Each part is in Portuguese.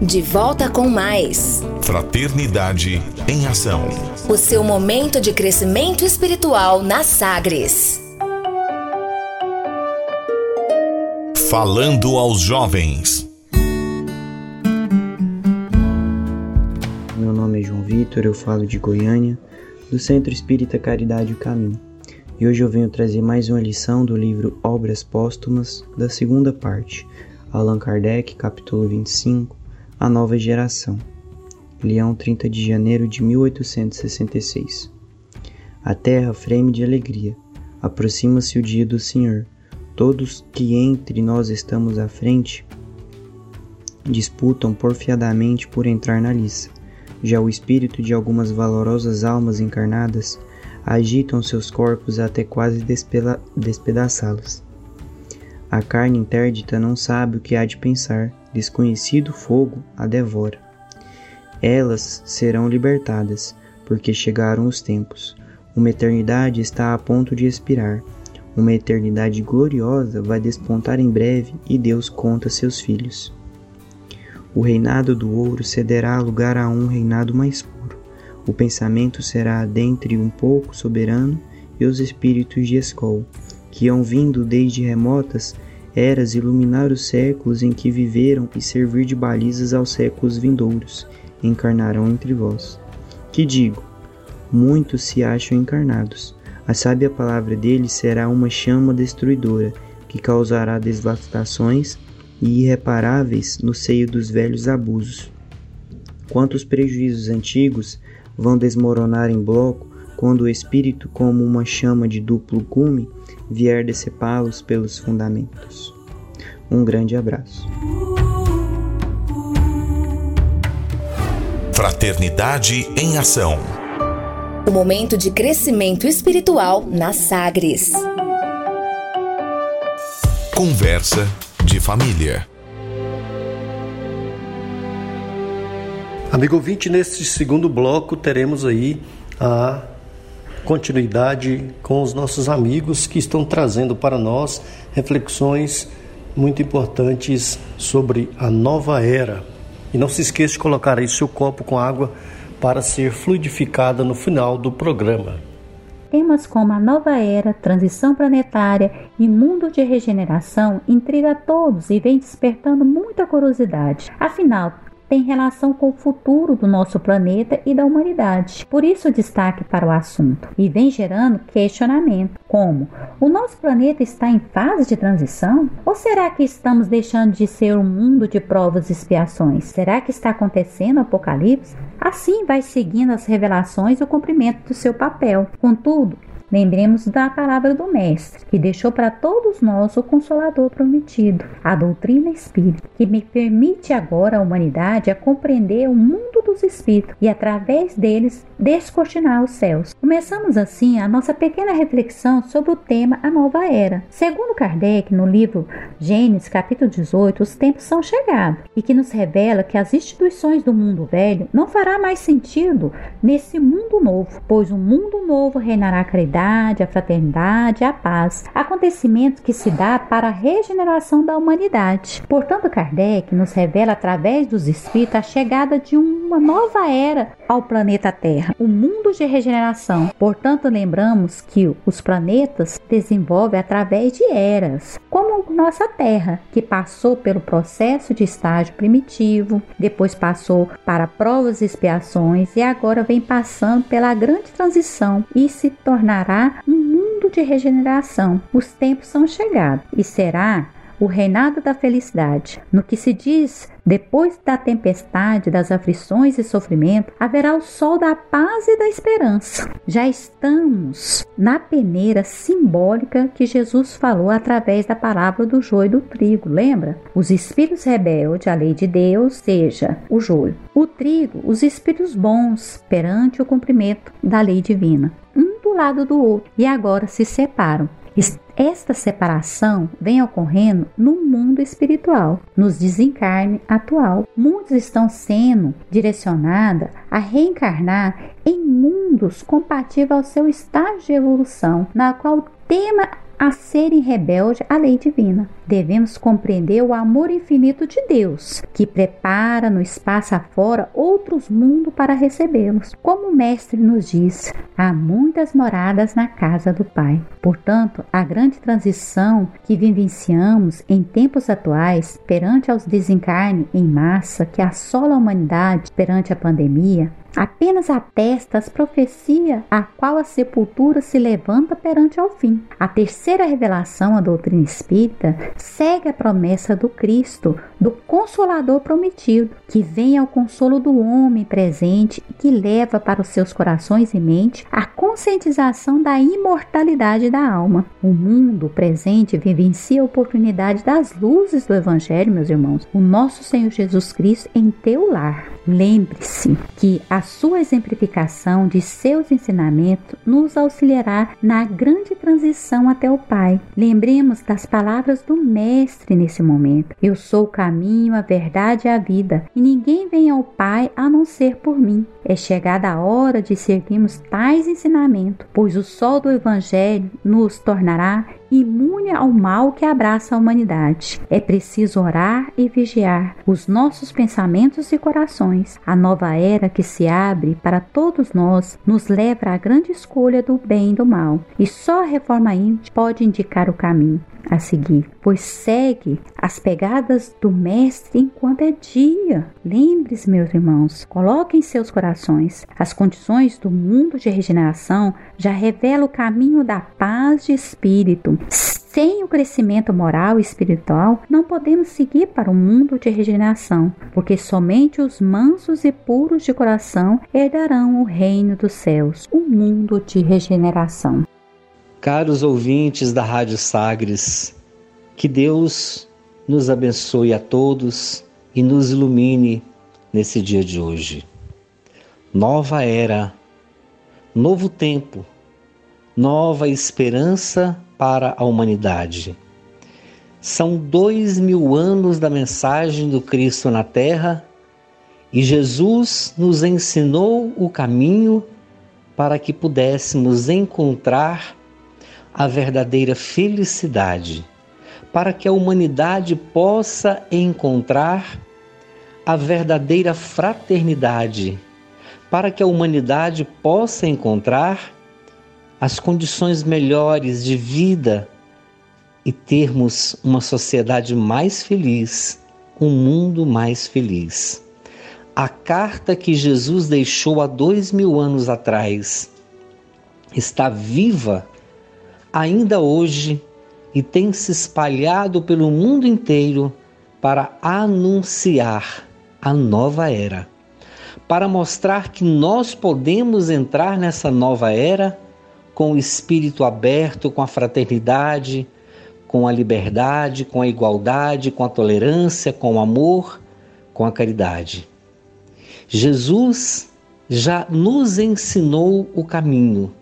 De volta com mais Fraternidade em Ação. O seu momento de crescimento espiritual na Sagres. Falando aos jovens. Meu nome é João Vitor, eu falo de Goiânia, do Centro Espírita Caridade o Caminho. E hoje eu venho trazer mais uma lição do livro Obras Póstumas, da segunda parte, Allan Kardec, capítulo 25, A Nova Geração. Leão, 30 de janeiro de 1866. A terra freme de alegria. Aproxima-se o dia do Senhor. Todos que entre nós estamos à frente disputam porfiadamente por entrar na liça. Já o espírito de algumas valorosas almas encarnadas agitam seus corpos até quase despedaçá-los. A carne interdita não sabe o que há de pensar, desconhecido fogo a devora. Elas serão libertadas, porque chegaram os tempos. Uma eternidade está a ponto de expirar. Uma eternidade gloriosa vai despontar em breve e Deus conta seus filhos. O reinado do ouro cederá lugar a um reinado mais puro. O pensamento será dentre um pouco soberano e os espíritos de escol que hão vindo desde remotas eras iluminar os séculos em que viveram e servir de balizas aos séculos vindouros, encarnarão entre vós. Que digo? Muitos se acham encarnados. A sábia palavra deles será uma chama destruidora, que causará devastações e irreparáveis no seio dos velhos abusos. Quantos prejuízos antigos vão desmoronar em bloco quando o espírito, como uma chama de duplo gume, vier decepá-los pelos fundamentos. Um grande abraço. Fraternidade em Ação. O momento de crescimento espiritual na Sagres. Conversa de família. Amigo ouvinte, neste segundo bloco teremos aí a continuidade com os nossos amigos que estão trazendo para nós reflexões muito importantes sobre a nova era. E não se esqueça de colocar aí seu copo com água para ser fluidificada no final do programa. Temas como a nova era, transição planetária e mundo de regeneração intriga a todos e vem despertando muita curiosidade. Afinal, tem relação com o futuro do nosso planeta e da humanidade. Por isso, destaque para o assunto e vem gerando questionamento, como: o nosso planeta está em fase de transição? Ou será que estamos deixando de ser um mundo de provas e expiações? Será que está acontecendo o apocalipse? Assim vai seguindo as revelações e o cumprimento do seu papel. Contudo, Lembremos da palavra do Mestre, que deixou para todos nós o Consolador prometido, a doutrina espírita, que me permite agora a humanidade a compreender o mundo dos espíritos e, através deles, descortinar os céus. Começamos assim a nossa pequena reflexão sobre o tema A Nova Era. Segundo Kardec, no livro Gênesis, capítulo 18, os tempos são chegados e que nos revela que as instituições do mundo velho não fará mais sentido nesse mundo novo, pois o mundo novo reinará a a fraternidade, a paz, acontecimento que se dá para a regeneração da humanidade. Portanto, Kardec nos revela através dos espíritos a chegada de uma nova era ao planeta Terra, o um mundo de regeneração. Portanto, lembramos que os planetas desenvolvem através de eras, como nossa Terra, que passou pelo processo de estágio primitivo, depois passou para provas e expiações e agora vem passando pela grande transição e se tornará um mundo de regeneração. Os tempos são chegados e será o reinado da felicidade. No que se diz, depois da tempestade, das aflições e sofrimento, haverá o sol da paz e da esperança. Já estamos na peneira simbólica que Jesus falou através da palavra do joio e do trigo, lembra? Os espíritos rebeldes, a lei de Deus, seja o joio. O trigo, os espíritos bons, perante o cumprimento da lei divina lado do outro e agora se separam. Esta separação vem ocorrendo no mundo espiritual, nos desencarne atual. Muitos estão sendo direcionados a reencarnar em mundos compatíveis ao seu estágio de evolução, na qual o tema a serem rebeldes à lei divina. Devemos compreender o amor infinito de Deus, que prepara no espaço afora outros mundos para recebê-los. Como o Mestre nos diz, há muitas moradas na casa do Pai. Portanto, a grande transição que vivenciamos em tempos atuais, perante aos desencarne em massa que assola a humanidade perante a pandemia, apenas atesta as profecias a qual a sepultura se levanta perante ao fim. A terceira revelação, a doutrina espírita, segue a promessa do Cristo, do Consolador prometido, que vem ao consolo do homem presente e que leva para os seus corações e mente a conscientização da imortalidade da alma. O mundo presente vivencia a oportunidade das luzes do Evangelho, meus irmãos, o nosso Senhor Jesus Cristo em teu lar. Lembre-se que a sua exemplificação de seus ensinamentos nos auxiliará na grande transição até o Pai. Lembremos das palavras do Mestre nesse momento. Eu sou o caminho, a verdade e a vida, e ninguém vem ao Pai a não ser por mim. É chegada a hora de seguirmos tais ensinamentos, pois o sol do Evangelho nos tornará imune ao mal que abraça a humanidade. É preciso orar e vigiar os nossos pensamentos e corações. A nova era que se abre para todos nós nos leva à grande escolha do bem e do mal, e só reforma íntima pode indicar o caminho a seguir, pois segue as pegadas do Mestre enquanto é dia. Lembre-se, meus irmãos, coloquem em seus corações as condições do mundo de regeneração já revela o caminho da paz de espírito. Sem o crescimento moral e espiritual, não podemos seguir para o mundo de regeneração, porque somente os mansos e puros de coração herdarão o reino dos céus, o mundo de regeneração. Caros ouvintes da Rádio Sagres, que Deus nos abençoe a todos e nos ilumine nesse dia de hoje. Nova era, novo tempo, nova esperança para a humanidade. São dois mil anos da mensagem do Cristo na Terra e Jesus nos ensinou o caminho para que pudéssemos encontrar a verdadeira felicidade, para que a humanidade possa encontrar a verdadeira fraternidade, para que a humanidade possa encontrar as condições melhores de vida e termos uma sociedade mais feliz, um mundo mais feliz. A carta que Jesus deixou há dois mil anos atrás está viva ainda hoje e tem se espalhado pelo mundo inteiro para anunciar a nova era, para mostrar que nós podemos entrar nessa nova era com o espírito aberto, com a fraternidade, com a liberdade, com a igualdade, com a tolerância, com o amor, com a caridade. Jesus já nos ensinou o caminho,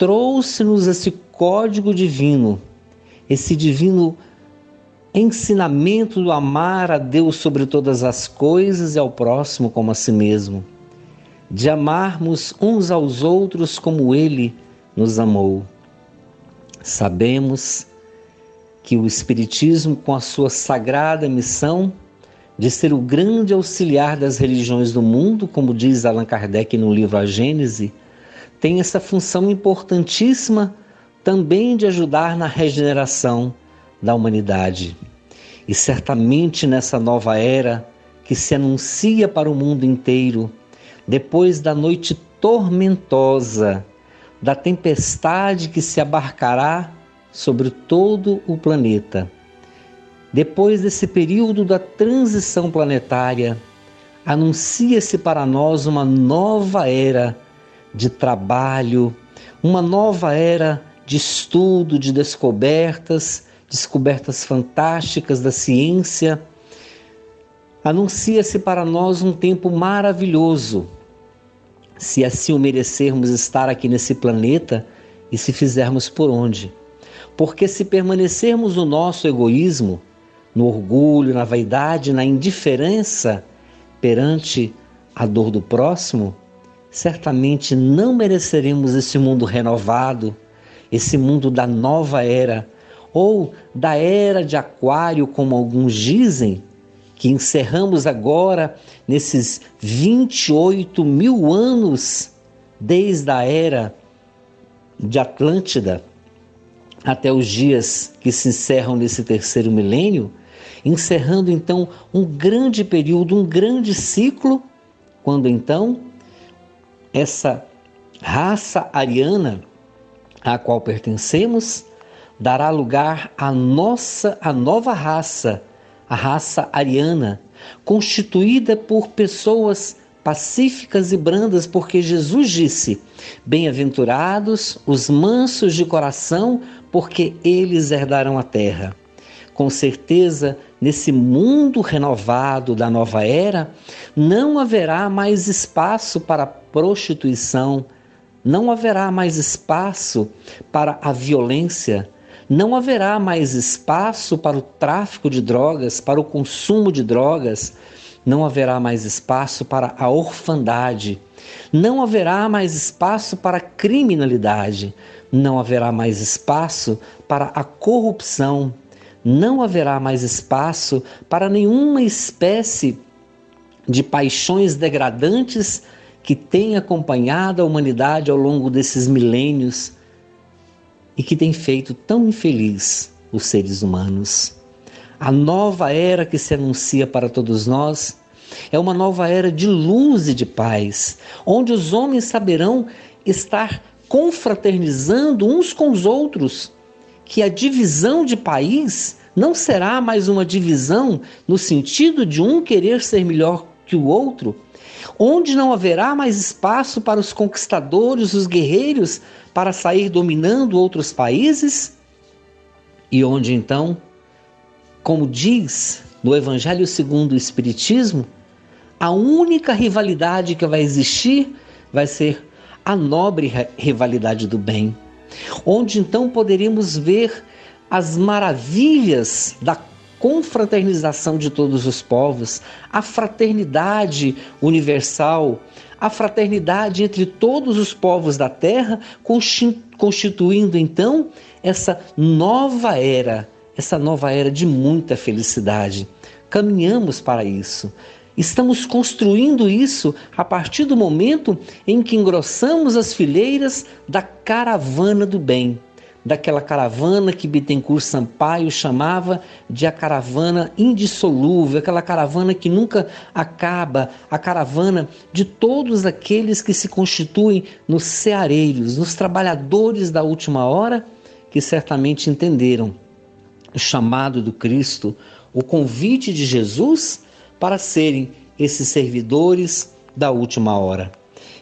trouxe-nos esse código divino, esse divino ensinamento do amar a Deus sobre todas as coisas e ao próximo como a si mesmo, de amarmos uns aos outros como Ele nos amou. Sabemos que o Espiritismo, com a sua sagrada missão de ser o grande auxiliar das religiões do mundo, como diz Allan Kardec no livro A Gênese, tem essa função importantíssima também de ajudar na regeneração da humanidade. E certamente nessa nova era que se anuncia para o mundo inteiro, depois da noite tormentosa, da tempestade que se abarcará sobre todo o planeta. Depois desse período da transição planetária, anuncia-se para nós uma nova era de trabalho, uma nova era de estudo, de descobertas, descobertas fantásticas da ciência. Anuncia-se para nós um tempo maravilhoso, se assim o merecermos estar aqui nesse planeta e se fizermos por onde. Porque se permanecermos no nosso egoísmo, no orgulho, na vaidade, na indiferença perante a dor do próximo, certamente não mereceremos esse mundo renovado, esse mundo da nova era, ou da era de Aquário, como alguns dizem, que encerramos agora nesses 28 mil anos desde a era de Atlântida até os dias que se encerram nesse terceiro milênio, encerrando então um grande período, um grande ciclo, quando então essa raça ariana à qual pertencemos dará lugar à nossa a nova raça, a raça ariana, constituída por pessoas pacíficas e brandas, porque Jesus disse: Bem-aventurados os mansos de coração, porque eles herdarão a terra. Com certeza, nesse mundo renovado da nova era, não haverá mais espaço para prostituição, não haverá mais espaço para a violência, não haverá mais espaço para o tráfico de drogas, para o consumo de drogas, não haverá mais espaço para a orfandade, não haverá mais espaço para a criminalidade, não haverá mais espaço para a corrupção, não haverá mais espaço para nenhuma espécie de paixões degradantes que tem acompanhado a humanidade ao longo desses milênios e que tem feito tão infeliz os seres humanos. A nova era que se anuncia para todos nós é uma nova era de luz e de paz, onde os homens saberão estar confraternizando uns com os outros, que a divisão de país não será mais uma divisão no sentido de um querer ser melhor que o outro, onde não haverá mais espaço para os conquistadores, os guerreiros, para sair dominando outros países, e onde então como diz no Evangelho segundo o Espiritismo, a única rivalidade que vai existir vai ser a nobre rivalidade do bem, onde então poderíamos ver as maravilhas da confraternização de todos os povos, a fraternidade universal, a fraternidade entre todos os povos da terra, constituindo então essa nova era essa nova era de muita felicidade. Caminhamos para isso. Estamos construindo isso a partir do momento em que engrossamos as fileiras da caravana do bem, daquela caravana que Bittencourt Sampaio chamava de a caravana indissolúvel, aquela caravana que nunca acaba, a caravana de todos aqueles que se constituem nos ceareiros, nos trabalhadores da última hora, que certamente entenderam o chamado do Cristo, o convite de Jesus para serem esses servidores da última hora.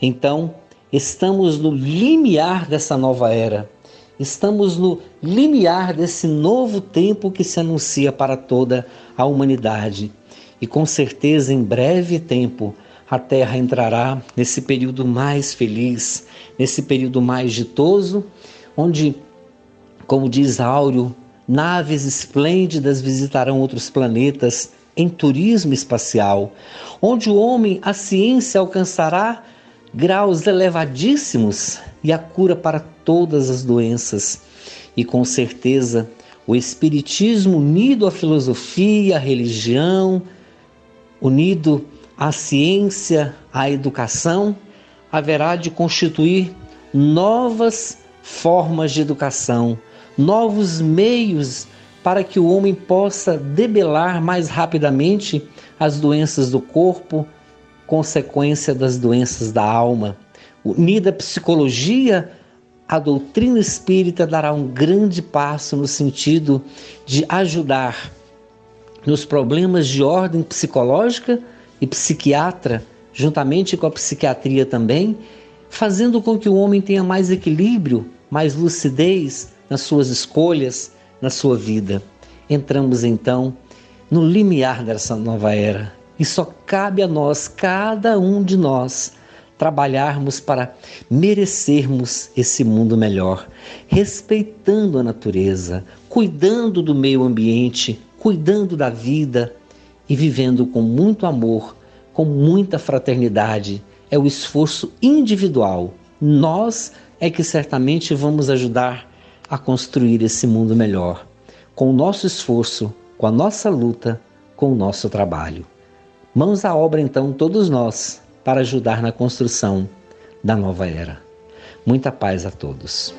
Então, estamos no limiar dessa nova era. Estamos no limiar desse novo tempo que se anuncia para toda a humanidade. E com certeza, em breve tempo, a Terra entrará nesse período mais feliz, nesse período mais ditoso, onde, como diz Áureo, Naves esplêndidas visitarão outros planetas em turismo espacial, onde o homem, a ciência alcançará graus elevadíssimos e a cura para todas as doenças. E com certeza, o Espiritismo unido à filosofia, à religião, unido à ciência, à educação, haverá de constituir novas formas de educação novos meios para que o homem possa debelar mais rapidamente as doenças do corpo, consequência das doenças da alma. Unida à psicologia, a doutrina espírita dará um grande passo no sentido de ajudar nos problemas de ordem psicológica e psiquiatra, juntamente com a psiquiatria também, fazendo com que o homem tenha mais equilíbrio, mais lucidez, nas suas escolhas, na sua vida. Entramos então no limiar dessa nova era e só cabe a nós, cada um de nós, trabalharmos para merecermos esse mundo melhor, respeitando a natureza, cuidando do meio ambiente, cuidando da vida e vivendo com muito amor, com muita fraternidade. É o esforço individual. Nós é que certamente vamos ajudar a construir esse mundo melhor, com o nosso esforço, com a nossa luta, com o nosso trabalho. Mãos à obra, então, todos nós, para ajudar na construção da nova era. Muita paz a todos.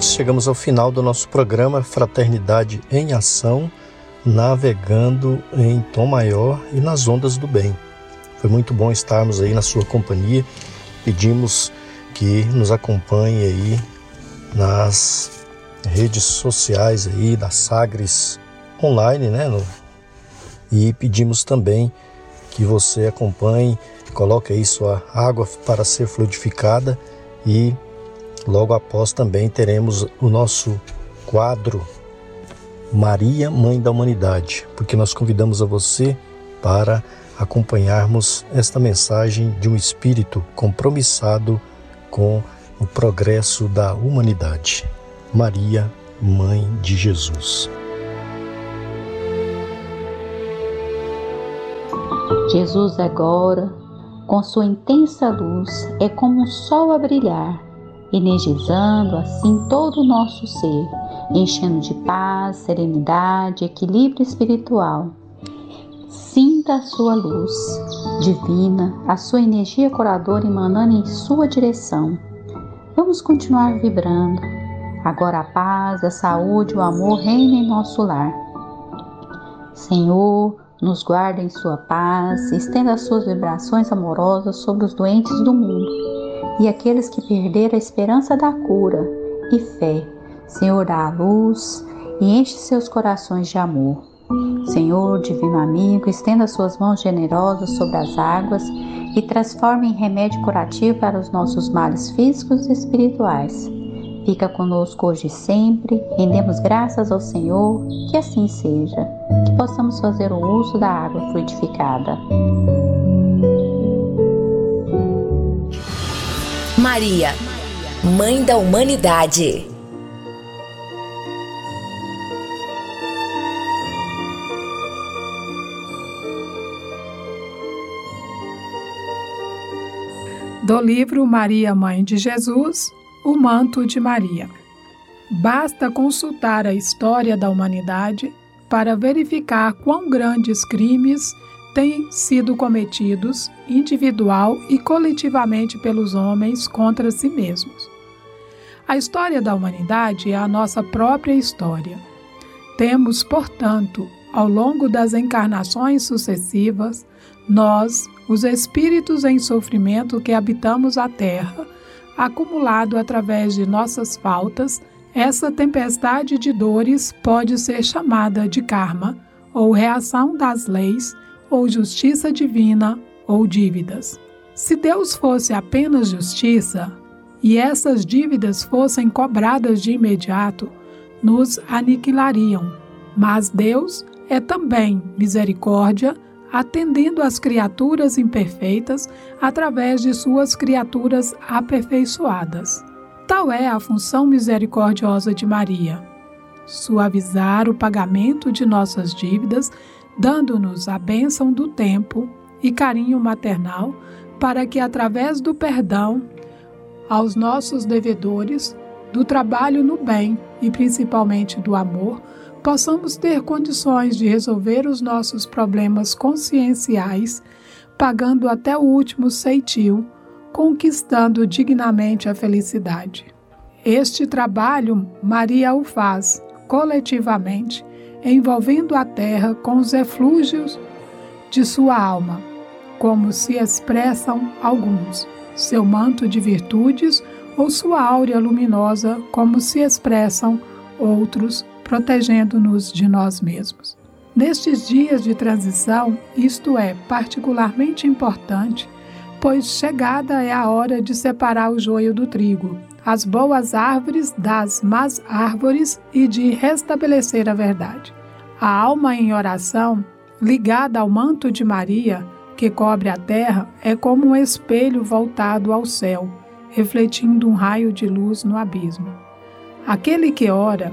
Chegamos ao final do nosso programa Fraternidade em Ação, navegando em tom maior e nas ondas do bem. Foi muito bom estarmos aí na sua companhia. Pedimos que nos acompanhe aí nas redes sociais aí da Sagres online, né? E pedimos também que você acompanhe, coloque aí sua água para ser fluidificada e logo após também teremos o nosso quadro Maria, Mãe da Humanidade, porque nós convidamos a você para acompanharmos esta mensagem de um espírito compromissado com o progresso da humanidade. Maria, Mãe de Jesus. Jesus agora, com sua intensa luz, é como um sol a brilhar, energizando assim todo o nosso ser, enchendo de paz, serenidade, equilíbrio espiritual. Sinta a sua luz divina, a sua energia curadora emanando em sua direção. Vamos continuar vibrando. Agora a paz, a saúde, o amor reinem em nosso lar. Senhor, nos guarda em sua paz, estenda as suas vibrações amorosas sobre os doentes do mundo e aqueles que perderam a esperança da cura e fé. Senhor, dá a luz e enche seus corações de amor. Senhor, divino amigo, estenda suas mãos generosas sobre as águas e transforme em remédio curativo para os nossos males físicos e espirituais. Fica conosco hoje e sempre, rendemos graças ao Senhor, que assim seja, que possamos fazer o uso da água fluidificada. Maria, Mãe da Humanidade. Do livro Maria, Mãe de Jesus, o manto de Maria. Basta consultar a história da humanidade para verificar quão grandes crimes têm sido cometidos individual e coletivamente pelos homens contra si mesmos. A história da humanidade é a nossa própria história. Temos, portanto, ao longo das encarnações sucessivas, nós, os espíritos em sofrimento que habitamos a terra, acumulado através de nossas faltas, essa tempestade de dores pode ser chamada de karma, ou reação das leis, ou justiça divina, ou dívidas. Se Deus fosse apenas justiça, e essas dívidas fossem cobradas de imediato, nos aniquilariam. Mas Deus é também misericórdia, atendendo às criaturas imperfeitas através de suas criaturas aperfeiçoadas. Tal é a função misericordiosa de Maria: suavizar o pagamento de nossas dívidas, dando-nos a bênção do tempo e carinho maternal, para que, através do perdão aos nossos devedores, do trabalho no bem e principalmente do amor, possamos ter condições de resolver os nossos problemas conscienciais, pagando até o último ceitil, conquistando dignamente a felicidade. Este trabalho Maria o faz coletivamente, envolvendo a terra com os eflúgios de sua alma, como se expressam alguns, seu manto de virtudes ou sua áurea luminosa, como se expressam outros protegendo-nos de nós mesmos. Nestes dias de transição, isto é particularmente importante, pois chegada é a hora de separar o joio do trigo, as boas árvores das más árvores e de restabelecer a verdade. A alma em oração, ligada ao manto de Maria, que cobre a terra, é como um espelho voltado ao céu, refletindo um raio de luz no abismo. Aquele que ora,